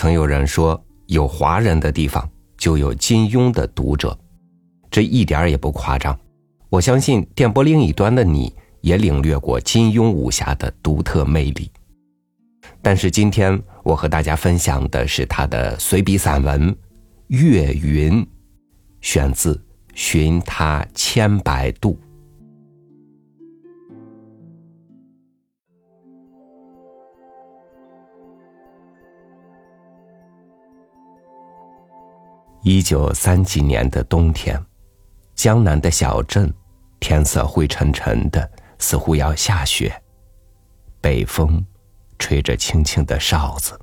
曾有人说，有华人的地方就有金庸的读者，这一点也不夸张。我相信电波另一端的你也领略过金庸武侠的独特魅力。但是今天我和大家分享的是他的随笔散文《月云》，选自《寻他千百度》。一九三几年的冬天，江南的小镇，天色灰沉沉的，似乎要下雪。北风吹着轻轻的哨子。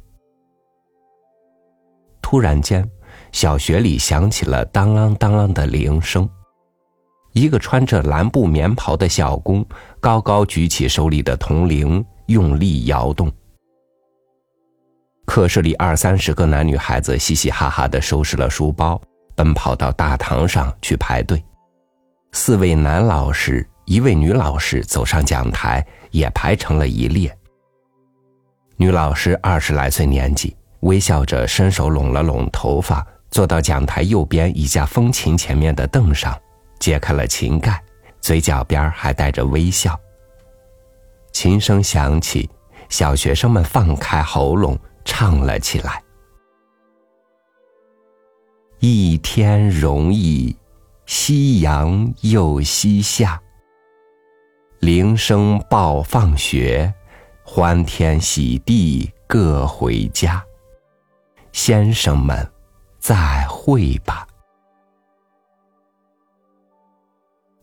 突然间，小学里响起了当啷当啷的铃声。一个穿着蓝布棉袍的小工高高举起手里的铜铃，用力摇动。课室里二三十个男女孩子嘻嘻哈哈的收拾了书包，奔跑到大堂上去排队。四位男老师，一位女老师走上讲台，也排成了一列。女老师二十来岁年纪，微笑着伸手拢了拢头发，坐到讲台右边一架风琴前面的凳上，揭开了琴盖，嘴角边还带着微笑。琴声响起，小学生们放开喉咙。唱了起来。一天容易，夕阳又西下。铃声报放学，欢天喜地各回家。先生们，再会吧。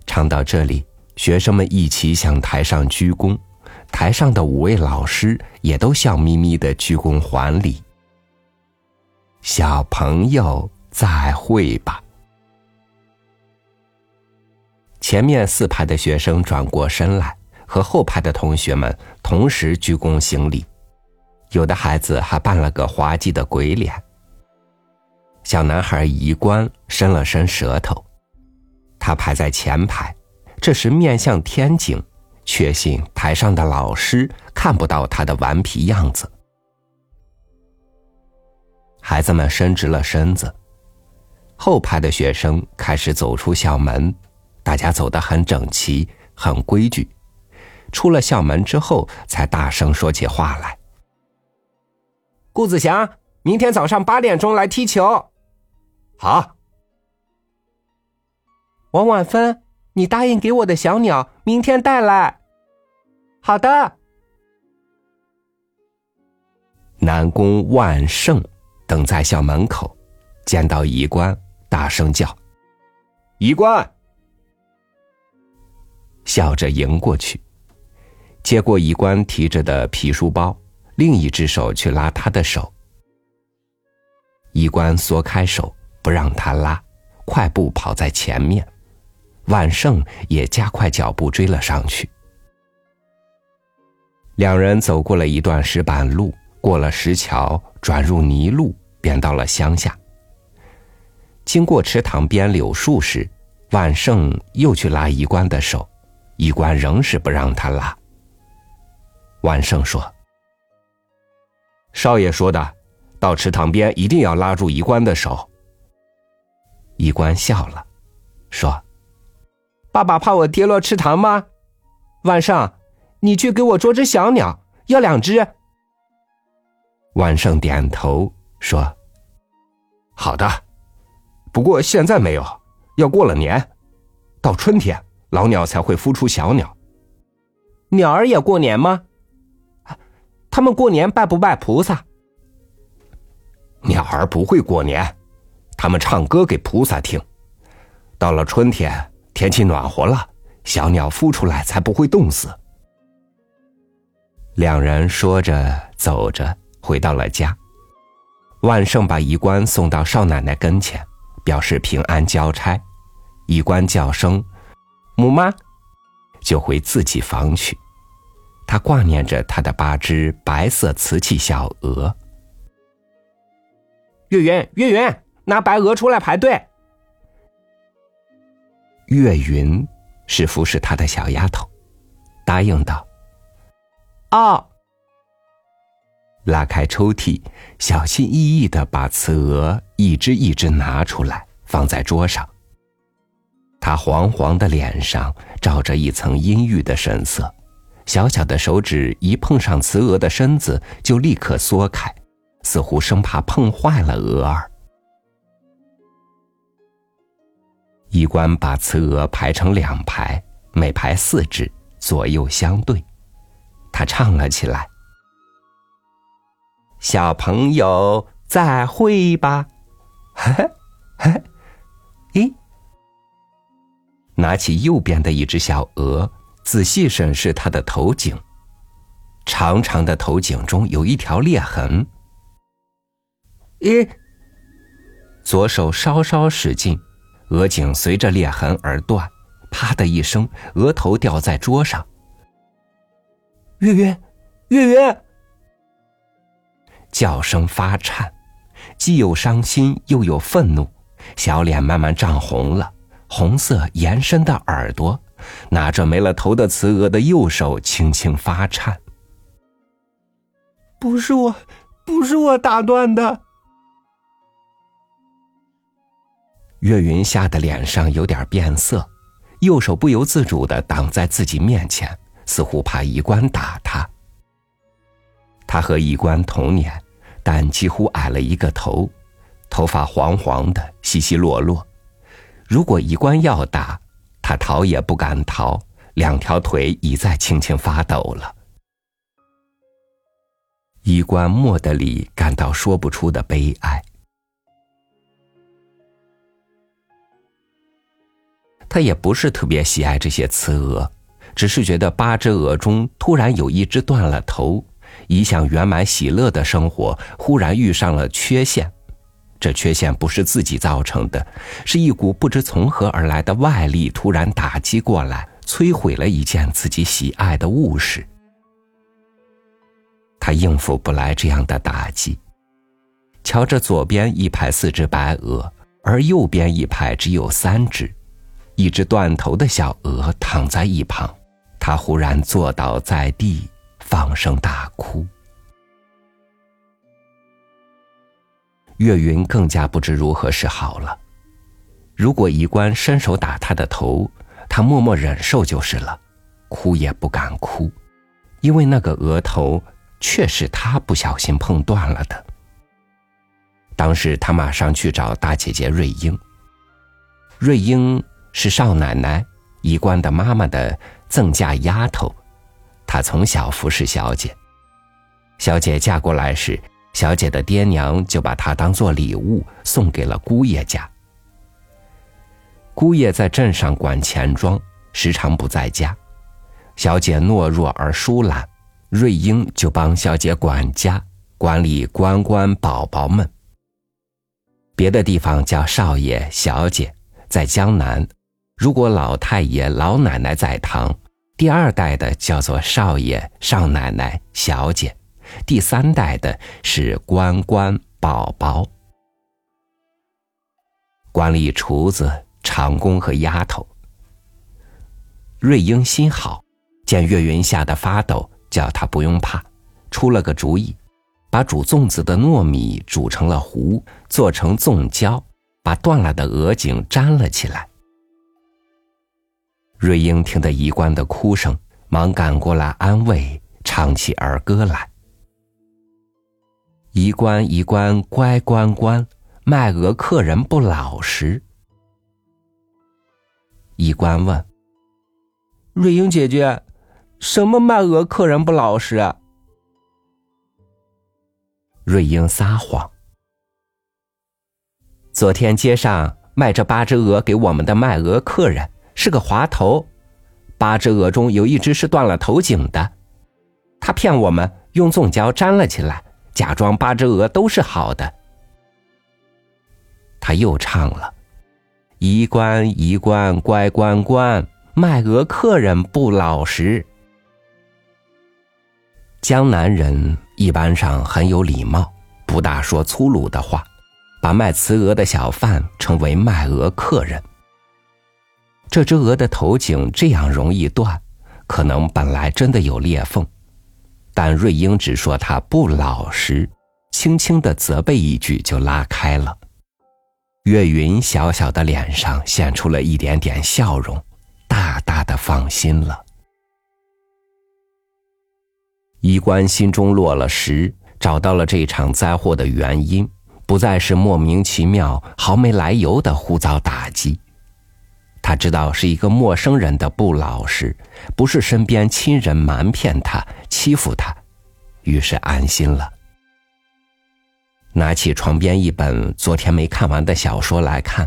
唱到这里，学生们一起向台上鞠躬。台上的五位老师也都笑眯眯的鞠躬还礼。小朋友再会吧。前面四排的学生转过身来，和后排的同学们同时鞠躬行礼，有的孩子还扮了个滑稽的鬼脸。小男孩移官伸了伸舌头，他排在前排，这时面向天井。确信台上的老师看不到他的顽皮样子。孩子们伸直了身子，后排的学生开始走出校门，大家走得很整齐，很规矩。出了校门之后，才大声说起话来。顾子祥，明天早上八点钟来踢球。好。王婉芬。你答应给我的小鸟，明天带来。好的。南宫万盛等在校门口，见到仪官，大声叫：“仪官！”笑着迎过去，接过仪官提着的皮书包，另一只手去拉他的手。仪官缩开手，不让他拉，快步跑在前面。万盛也加快脚步追了上去。两人走过了一段石板路，过了石桥，转入泥路，便到了乡下。经过池塘边柳树时，万盛又去拉衣冠的手，衣冠仍是不让他拉。万盛说：“少爷说的，到池塘边一定要拉住衣冠的手。”衣冠笑了，说。爸爸怕我跌落池塘吗？晚上，你去给我捉只小鸟，要两只。万胜点头说：“好的，不过现在没有，要过了年，到春天老鸟才会孵出小鸟。鸟儿也过年吗？他们过年拜不拜菩萨？鸟儿不会过年，他们唱歌给菩萨听。到了春天。”天气暖和了，小鸟孵出来才不会冻死。两人说着走着，回到了家。万盛把仪官送到少奶奶跟前，表示平安交差。仪官叫声“母妈”，就回自己房去。他挂念着他的八只白色瓷器小鹅。月圆，月圆，拿白鹅出来排队。月云是服侍他的小丫头，答应道：“哦。”拉开抽屉，小心翼翼的把瓷鹅一只一只拿出来，放在桌上。他黄黄的脸上罩着一层阴郁的神色，小小的手指一碰上瓷鹅的身子，就立刻缩开，似乎生怕碰坏了鹅儿。医官把雌鹅排成两排，每排四只，左右相对。他唱了起来：“小朋友再会吧。”嘿嘿嘿，咦？拿起右边的一只小鹅，仔细审视它的头颈。长长的头颈中有一条裂痕。咦？左手稍稍使劲。鹅颈随着裂痕而断，啪的一声，额头掉在桌上。月月，月月，叫声发颤，既有伤心又有愤怒，小脸慢慢涨红了，红色延伸的耳朵，拿着没了头的雌鹅的右手轻轻发颤。不是我，不是我打断的。岳云吓得脸上有点变色，右手不由自主的挡在自己面前，似乎怕医官打他。他和医官同年，但几乎矮了一个头，头发黄黄的，稀稀落落。如果医官要打，他逃也不敢逃，两条腿已在轻轻发抖了。医官莫德里感到说不出的悲哀。他也不是特别喜爱这些雌鹅，只是觉得八只鹅中突然有一只断了头，一向圆满喜乐的生活忽然遇上了缺陷。这缺陷不是自己造成的，是一股不知从何而来的外力突然打击过来，摧毁了一件自己喜爱的物事。他应付不来这样的打击。瞧着左边一排四只白鹅，而右边一排只有三只。一只断头的小鹅躺在一旁，他忽然坐倒在地，放声大哭。岳云更加不知如何是好了。如果医官伸手打他的头，他默默忍受就是了，哭也不敢哭，因为那个额头却是他不小心碰断了的。当时他马上去找大姐姐瑞英，瑞英。是少奶奶医官的妈妈的赠嫁丫头，她从小服侍小姐。小姐嫁过来时，小姐的爹娘就把她当做礼物送给了姑爷家。姑爷在镇上管钱庄，时常不在家。小姐懦弱而疏懒，瑞英就帮小姐管家，管理官官宝宝们。别的地方叫少爷、小姐，在江南。如果老太爷、老奶奶在堂，第二代的叫做少爷、少奶奶、小姐，第三代的是官官宝宝。管理厨子、长工和丫头。瑞英心好，见岳云吓得发抖，叫他不用怕，出了个主意，把煮粽子的糯米煮成了糊，做成粽胶，把断了的鹅颈粘了起来。瑞英听得医官的哭声，忙赶过来安慰，唱起儿歌来。医官，医官，乖官官，卖鹅客人不老实。医官问：“瑞英姐姐，什么卖鹅客人不老实？”啊？”瑞英撒谎：“昨天街上卖这八只鹅给我们的卖鹅客人。”是个滑头，八只鹅中有一只是断了头颈的，他骗我们用粽胶粘了起来，假装八只鹅都是好的。他又唱了：“一官一官乖乖关，卖鹅客人不老实。”江南人一般上很有礼貌，不大说粗鲁的话，把卖雌鹅的小贩称为卖鹅客人。这只鹅的头颈这样容易断，可能本来真的有裂缝。但瑞英只说他不老实，轻轻的责备一句就拉开了。岳云小小的脸上现出了一点点笑容，大大的放心了。医官心中落了实，找到了这场灾祸的原因，不再是莫名其妙、毫没来由的胡遭打击。他知道是一个陌生人的不老实，不是身边亲人瞒骗他、欺负他，于是安心了。拿起床边一本昨天没看完的小说来看，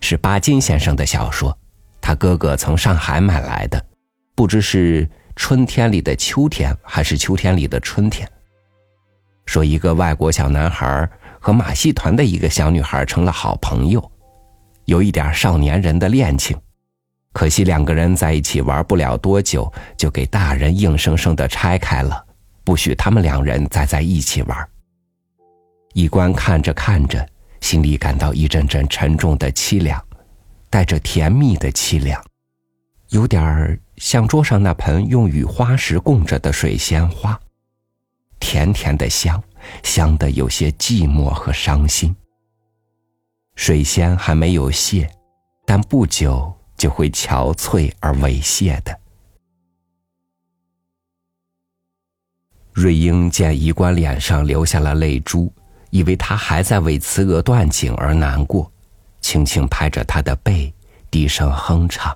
是巴金先生的小说，他哥哥从上海买来的，不知是春天里的秋天还是秋天里的春天。说一个外国小男孩和马戏团的一个小女孩成了好朋友，有一点少年人的恋情，可惜两个人在一起玩不了多久，就给大人硬生生的拆开了，不许他们两人再在一起玩。一关看着看着，心里感到一阵阵沉重的凄凉，带着甜蜜的凄凉，有点儿像桌上那盆用雨花石供着的水仙花，甜甜的香，香的有些寂寞和伤心。水仙还没有谢，但不久就会憔悴而猥亵的。瑞英见一关脸上流下了泪珠。以为他还在为慈娥断颈而难过，轻轻拍着他的背，低声哼唱：“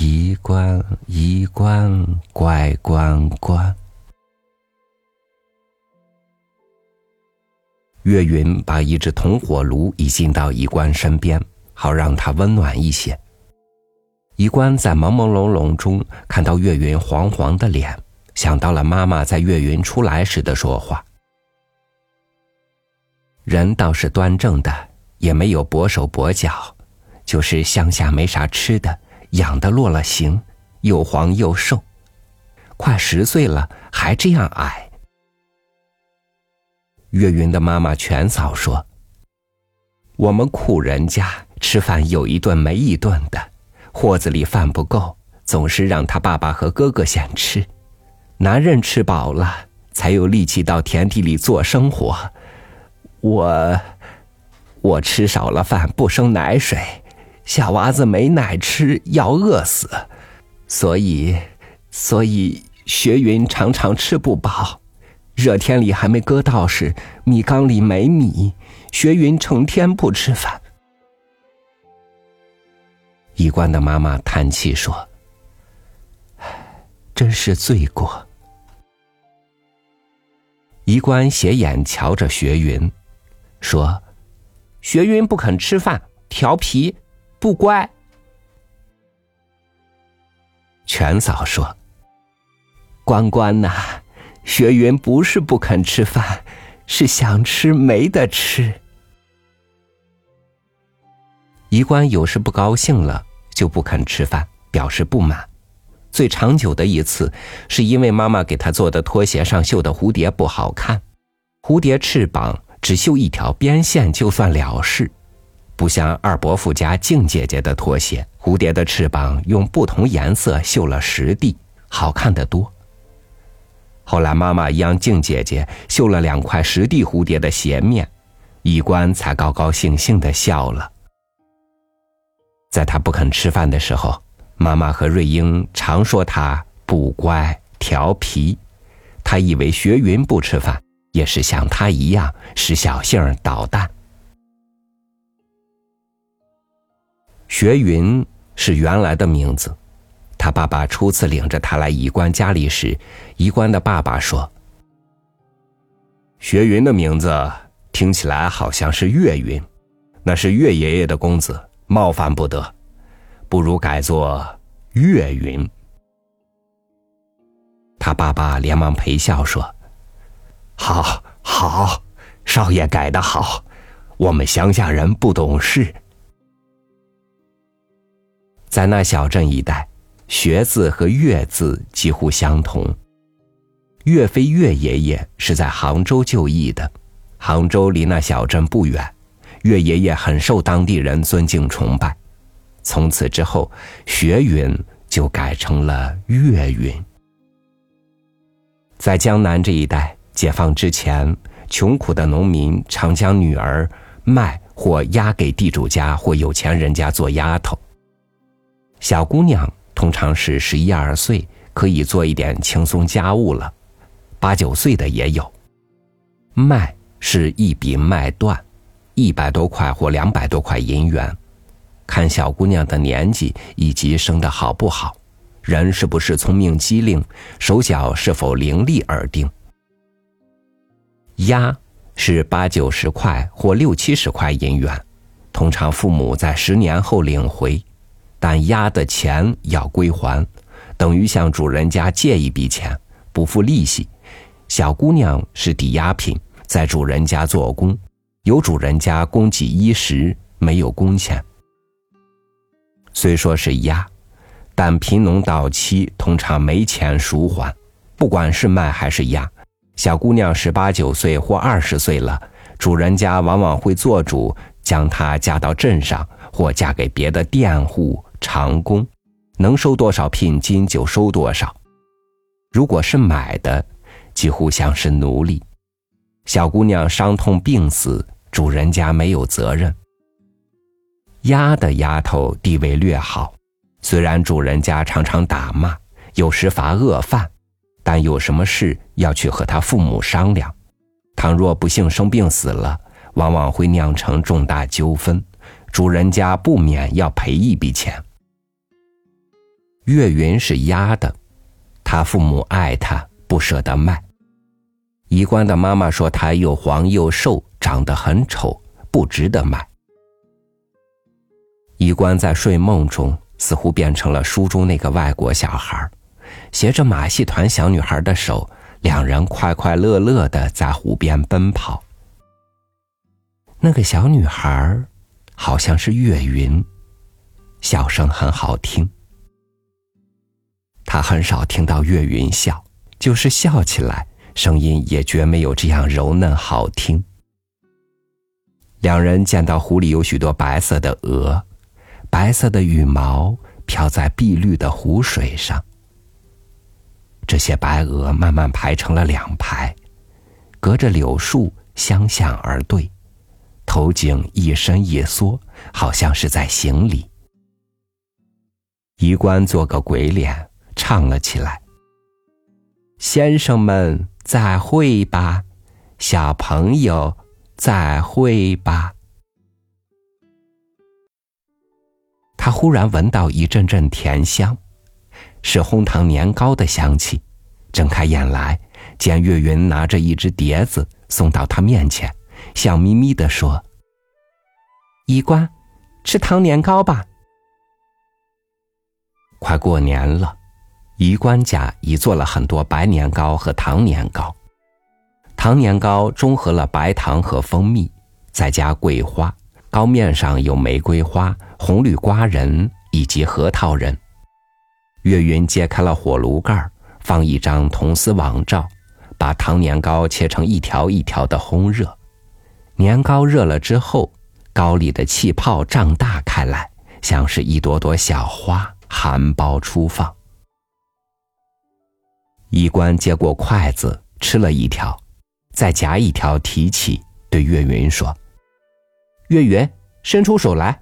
一关一关乖关关。”岳云把一只铜火炉移进到一关身边，好让他温暖一些。一关在朦朦胧胧中看到岳云黄黄的脸，想到了妈妈在岳云出来时的说话。人倒是端正的，也没有跛手跛脚，就是乡下没啥吃的，养的落了形，又黄又瘦，快十岁了还这样矮。岳云的妈妈全嫂说：“我们苦人家吃饭有一顿没一顿的，货子里饭不够，总是让他爸爸和哥哥先吃，男人吃饱了才有力气到田地里做生活。”我，我吃少了饭不生奶水，小娃子没奶吃要饿死，所以，所以学云常常吃不饱。热天里还没割稻时，米缸里没米，学云成天不吃饭。一关的妈妈叹气说：“真是罪过。”一关斜眼瞧着学云。说：“学云不肯吃饭，调皮，不乖。”全嫂说：“关关呐，学云不是不肯吃饭，是想吃没得吃。”一官有时不高兴了，就不肯吃饭，表示不满。最长久的一次，是因为妈妈给他做的拖鞋上绣的蝴蝶不好看，蝴蝶翅膀。只绣一条边线就算了事，不像二伯父家静姐姐的拖鞋，蝴蝶的翅膀用不同颜色绣了十地，好看的多。后来妈妈央静姐姐绣了两块十地蝴蝶的鞋面，衣冠才高高兴兴的笑了。在他不肯吃饭的时候，妈妈和瑞英常说他不乖调皮，他以为学云不吃饭。也是像他一样使小性儿捣蛋。学云是原来的名字，他爸爸初次领着他来乙官家里时，一官的爸爸说：“学云的名字听起来好像是岳云，那是岳爷爷的公子，冒犯不得，不如改作岳云。”他爸爸连忙陪笑说。好，好，少爷改的好，我们乡下人不懂事。在那小镇一带，学字和岳字几乎相同。岳飞岳爷爷是在杭州就义的，杭州离那小镇不远，岳爷爷很受当地人尊敬崇拜。从此之后，学云就改成了岳云。在江南这一带，解放之前，穷苦的农民常将女儿卖或押给地主家或有钱人家做丫头。小姑娘通常是十一二岁，可以做一点轻松家务了；八九岁的也有。卖是一笔卖断，一百多块或两百多块银元，看小姑娘的年纪以及生的好不好。人是不是聪明机灵，手脚是否伶俐而定。押是八九十块或六七十块银元，通常父母在十年后领回，但押的钱要归还，等于向主人家借一笔钱，不付利息。小姑娘是抵押品，在主人家做工，由主人家供给衣食，没有工钱。虽说是押。但贫农到期通常没钱赎还，不管是卖还是押，小姑娘十八九岁或二十岁了，主人家往往会做主将她嫁到镇上，或嫁给别的佃户长工，能收多少聘金就收多少。如果是买的，几乎像是奴隶。小姑娘伤痛病死，主人家没有责任。丫的丫头地位略好。虽然主人家常常打骂，有时罚恶饭，但有什么事要去和他父母商量。倘若不幸生病死了，往往会酿成重大纠纷，主人家不免要赔一笔钱。岳云是丫的，他父母爱他，不舍得卖。衣冠的妈妈说他又黄又瘦，长得很丑，不值得买。衣冠在睡梦中。似乎变成了书中那个外国小孩，携着马戏团小女孩的手，两人快快乐乐的在湖边奔跑。那个小女孩好像是月云，笑声很好听。他很少听到月云笑，就是笑起来，声音也绝没有这样柔嫩好听。两人见到湖里有许多白色的鹅。白色的羽毛飘在碧绿的湖水上，这些白鹅慢慢排成了两排，隔着柳树相向而对，头颈一伸一缩，好像是在行礼。衣冠做个鬼脸，唱了起来：“先生们再会吧，小朋友再会吧。”他忽然闻到一阵阵甜香，是红糖年糕的香气。睁开眼来，见岳云拿着一只碟子送到他面前，笑眯眯的说：“衣冠，吃糖年糕吧。”快过年了，衣冠家已做了很多白年糕和糖年糕。糖年糕中和了白糖和蜂蜜，再加桂花。糕面上有玫瑰花、红绿瓜仁以及核桃仁。岳云揭开了火炉盖放一张铜丝网罩，把糖年糕切成一条一条的烘热。年糕热了之后，糕里的气泡胀大开来，像是一朵朵小花，含苞初放。衣冠接过筷子，吃了一条，再夹一条提起，对岳云说。岳云伸出手来。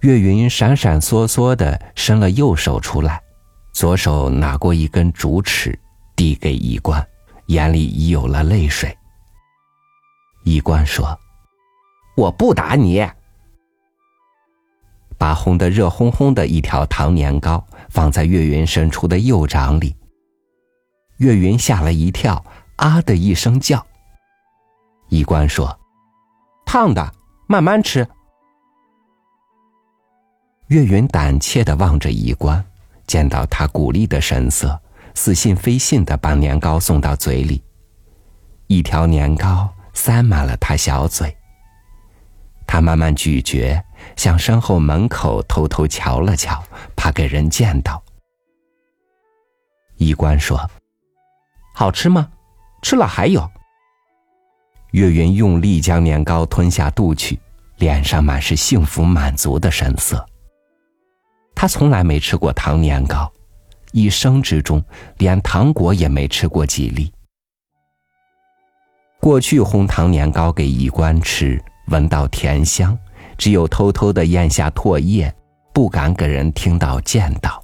岳云闪闪烁烁的伸了右手出来，左手拿过一根竹尺，递给衣冠，眼里已有了泪水。衣冠说：“我不打你。”把烘得热烘烘的一条糖年糕放在岳云伸出的右掌里。岳云吓了一跳，啊的一声叫。衣冠说。烫的，慢慢吃。岳云胆怯的望着衣冠，见到他鼓励的神色，似信非信的把年糕送到嘴里。一条年糕塞满了他小嘴。他慢慢咀嚼，向身后门口偷偷瞧了瞧，怕给人见到。衣冠说：“好吃吗？吃了还有。”岳云用力将年糕吞下肚去，脸上满是幸福满足的神色。他从来没吃过糖年糕，一生之中连糖果也没吃过几粒。过去红糖年糕给衣冠吃，闻到甜香，只有偷偷的咽下唾液，不敢给人听到见到。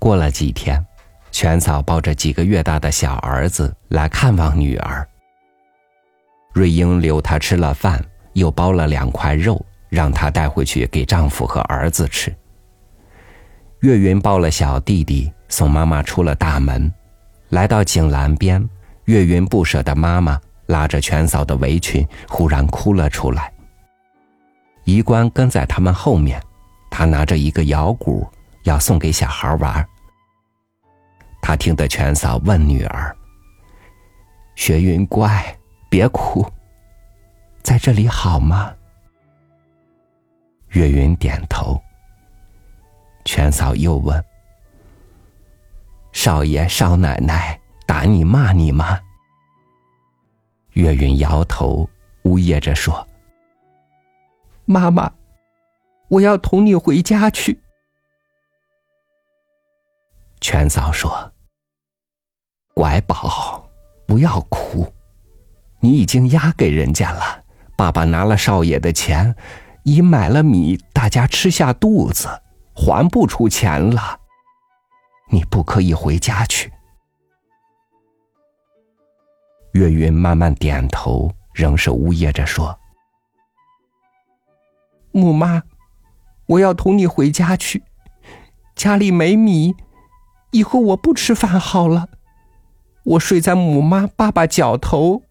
过了几天，全嫂抱着几个月大的小儿子来看望女儿。瑞英留她吃了饭，又包了两块肉，让她带回去给丈夫和儿子吃。岳云抱了小弟弟，送妈妈出了大门。来到井栏边，岳云不舍得妈妈拉着全嫂的围裙，忽然哭了出来。姨官跟在他们后面，他拿着一个摇鼓，要送给小孩玩。他听得全嫂问女儿：“雪云乖，别哭，在这里好吗？”月云点头。全嫂又问。少爷少奶奶打你骂你吗？月云摇头，呜咽着说：“妈妈，我要同你回家去。”全嫂说：“乖宝，不要哭，你已经押给人家了。爸爸拿了少爷的钱，已买了米，大家吃下肚子，还不出钱了。”你不可以回家去。月云慢慢点头，仍是呜咽着说：“母妈，我要同你回家去。家里没米，以后我不吃饭好了。我睡在母妈、爸爸脚头。”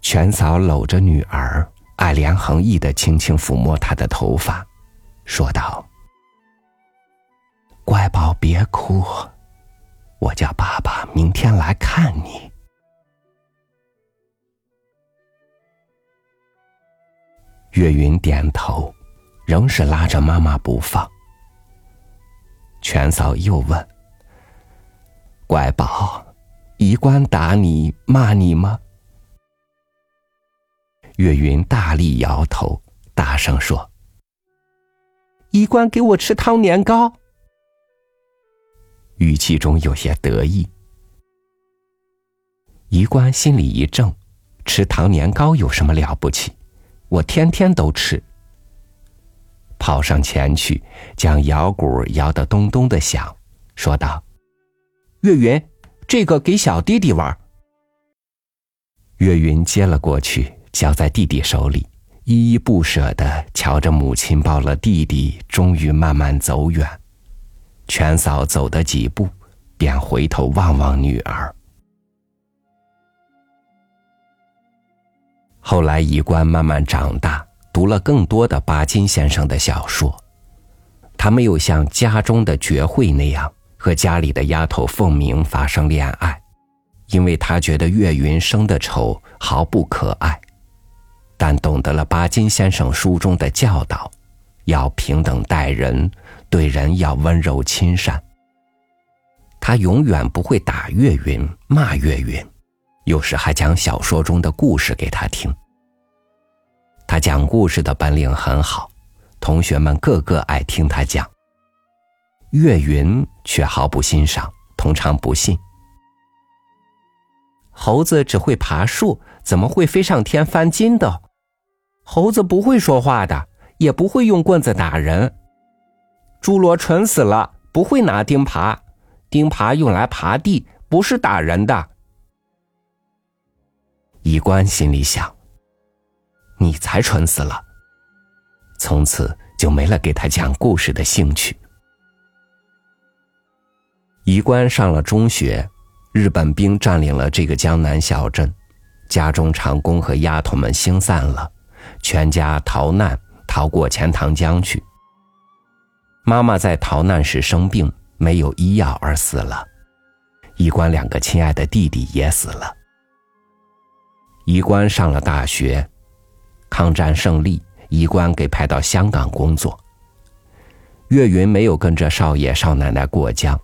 全嫂搂着女儿，爱怜横溢的轻轻抚摸她的头发，说道。乖宝，别哭，我叫爸爸明天来看你。岳云点头，仍是拉着妈妈不放。全嫂又问：“乖宝，姨官打你骂你吗？”岳云大力摇头，大声说：“姨官给我吃汤年糕。”语气中有些得意，姨官心里一怔：吃糖年糕有什么了不起？我天天都吃。跑上前去，将摇鼓摇得咚咚的响，说道：“岳云，这个给小弟弟玩。”岳云接了过去，交在弟弟手里，依依不舍的瞧着母亲抱了弟弟，终于慢慢走远。全嫂走的几步，便回头望望女儿。后来，乙官慢慢长大，读了更多的巴金先生的小说。他没有像家中的绝慧那样和家里的丫头凤鸣发生恋爱，因为他觉得岳云生的丑，毫不可爱。但懂得了巴金先生书中的教导，要平等待人。对人要温柔亲善。他永远不会打岳云、骂岳云，有时还讲小说中的故事给他听。他讲故事的本领很好，同学们个个爱听他讲。岳云却毫不欣赏，通常不信。猴子只会爬树，怎么会飞上天翻筋斗？猴子不会说话的，也不会用棍子打人。侏罗蠢死了，不会拿钉耙，钉耙用来耙地，不是打人的。医官心里想：“你才蠢死了。”从此就没了给他讲故事的兴趣。医官上了中学，日本兵占领了这个江南小镇，家中长工和丫头们星散了，全家逃难，逃过钱塘江去。妈妈在逃难时生病，没有医药而死了。医官两个亲爱的弟弟也死了。医官上了大学，抗战胜利，医官给派到香港工作。岳云没有跟着少爷少奶奶过江。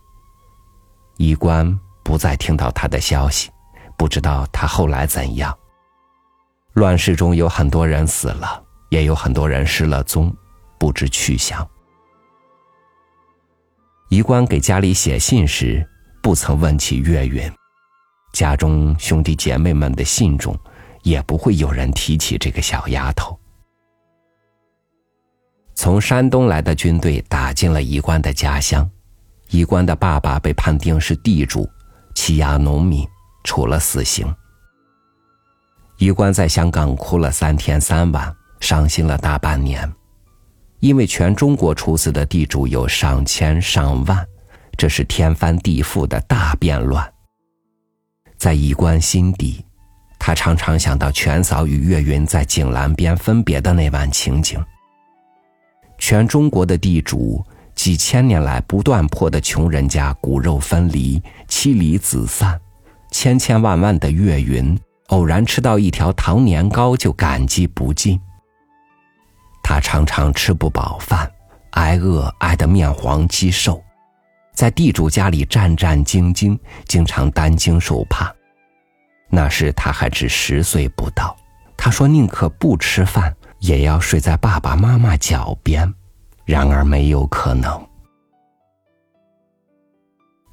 医官不再听到他的消息，不知道他后来怎样。乱世中有很多人死了，也有很多人失了踪，不知去向。医官给家里写信时，不曾问起岳云，家中兄弟姐妹们的信中，也不会有人提起这个小丫头。从山东来的军队打进了衣冠的家乡，衣冠的爸爸被判定是地主，欺压农民，处了死刑。衣冠在香港哭了三天三晚，伤心了大半年，因为全中国出事的地主有上千上万，这是天翻地覆的大变乱。在衣冠心底，他常常想到全嫂与岳云在井栏边分别的那晚情景。全中国的地主几千年来不断破的穷人家骨肉分离、妻离子散，千千万万的岳云偶然吃到一条糖年糕就感激不尽。他常常吃不饱饭，挨饿挨得面黄肌瘦，在地主家里战战兢兢，经常担惊受怕。那时他还只十岁不到，他说宁可不吃饭。也要睡在爸爸妈妈脚边，然而没有可能。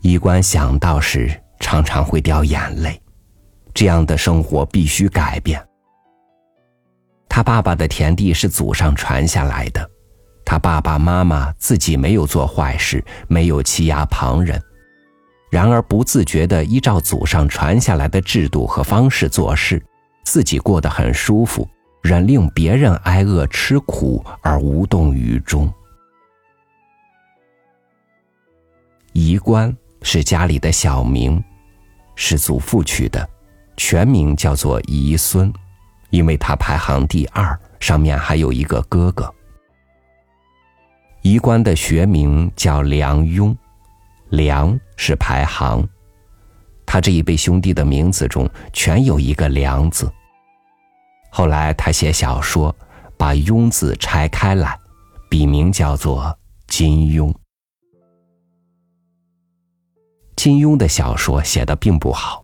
衣冠想到时，常常会掉眼泪。这样的生活必须改变。他爸爸的田地是祖上传下来的，他爸爸妈妈自己没有做坏事，没有欺压旁人，然而不自觉的依照祖上传下来的制度和方式做事，自己过得很舒服。忍令别人挨饿吃苦而无动于衷。仪官是家里的小名，是祖父取的，全名叫做仪孙，因为他排行第二，上面还有一个哥哥。仪官的学名叫梁雍，梁是排行，他这一辈兄弟的名字中全有一个梁字。后来他写小说，把“庸”字拆开来，笔名叫做金庸。金庸的小说写的并不好，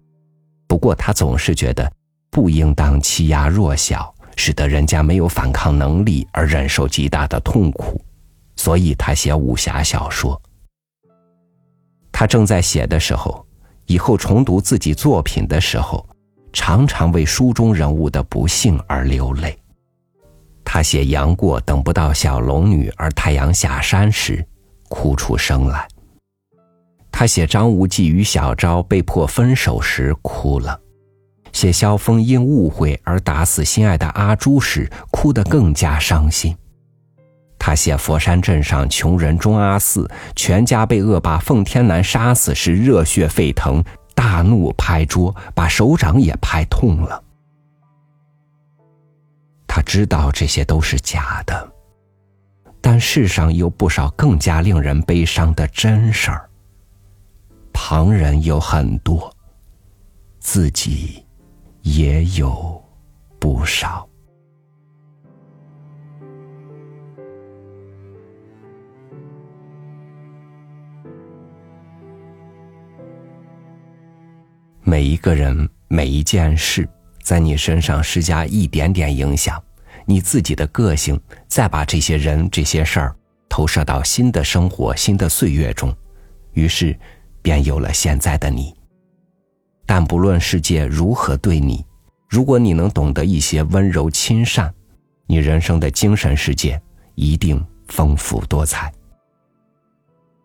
不过他总是觉得不应当欺压弱小，使得人家没有反抗能力而忍受极大的痛苦，所以他写武侠小说。他正在写的时候，以后重读自己作品的时候。常常为书中人物的不幸而流泪。他写杨过等不到小龙女而太阳下山时，哭出声来。他写张无忌与小昭被迫分手时哭了，写萧峰因误会而打死心爱的阿朱时，哭得更加伤心。他写佛山镇上穷人钟阿四全家被恶霸奉天南杀死时，热血沸腾。大怒，拍桌，把手掌也拍痛了。他知道这些都是假的，但世上有不少更加令人悲伤的真事儿。旁人有很多，自己也有不少。每一个人，每一件事，在你身上施加一点点影响，你自己的个性再把这些人、这些事儿投射到新的生活、新的岁月中，于是便有了现在的你。但不论世界如何对你，如果你能懂得一些温柔亲善，你人生的精神世界一定丰富多彩。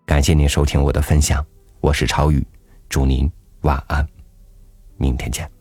感谢您收听我的分享，我是超宇，祝您晚安。明天见。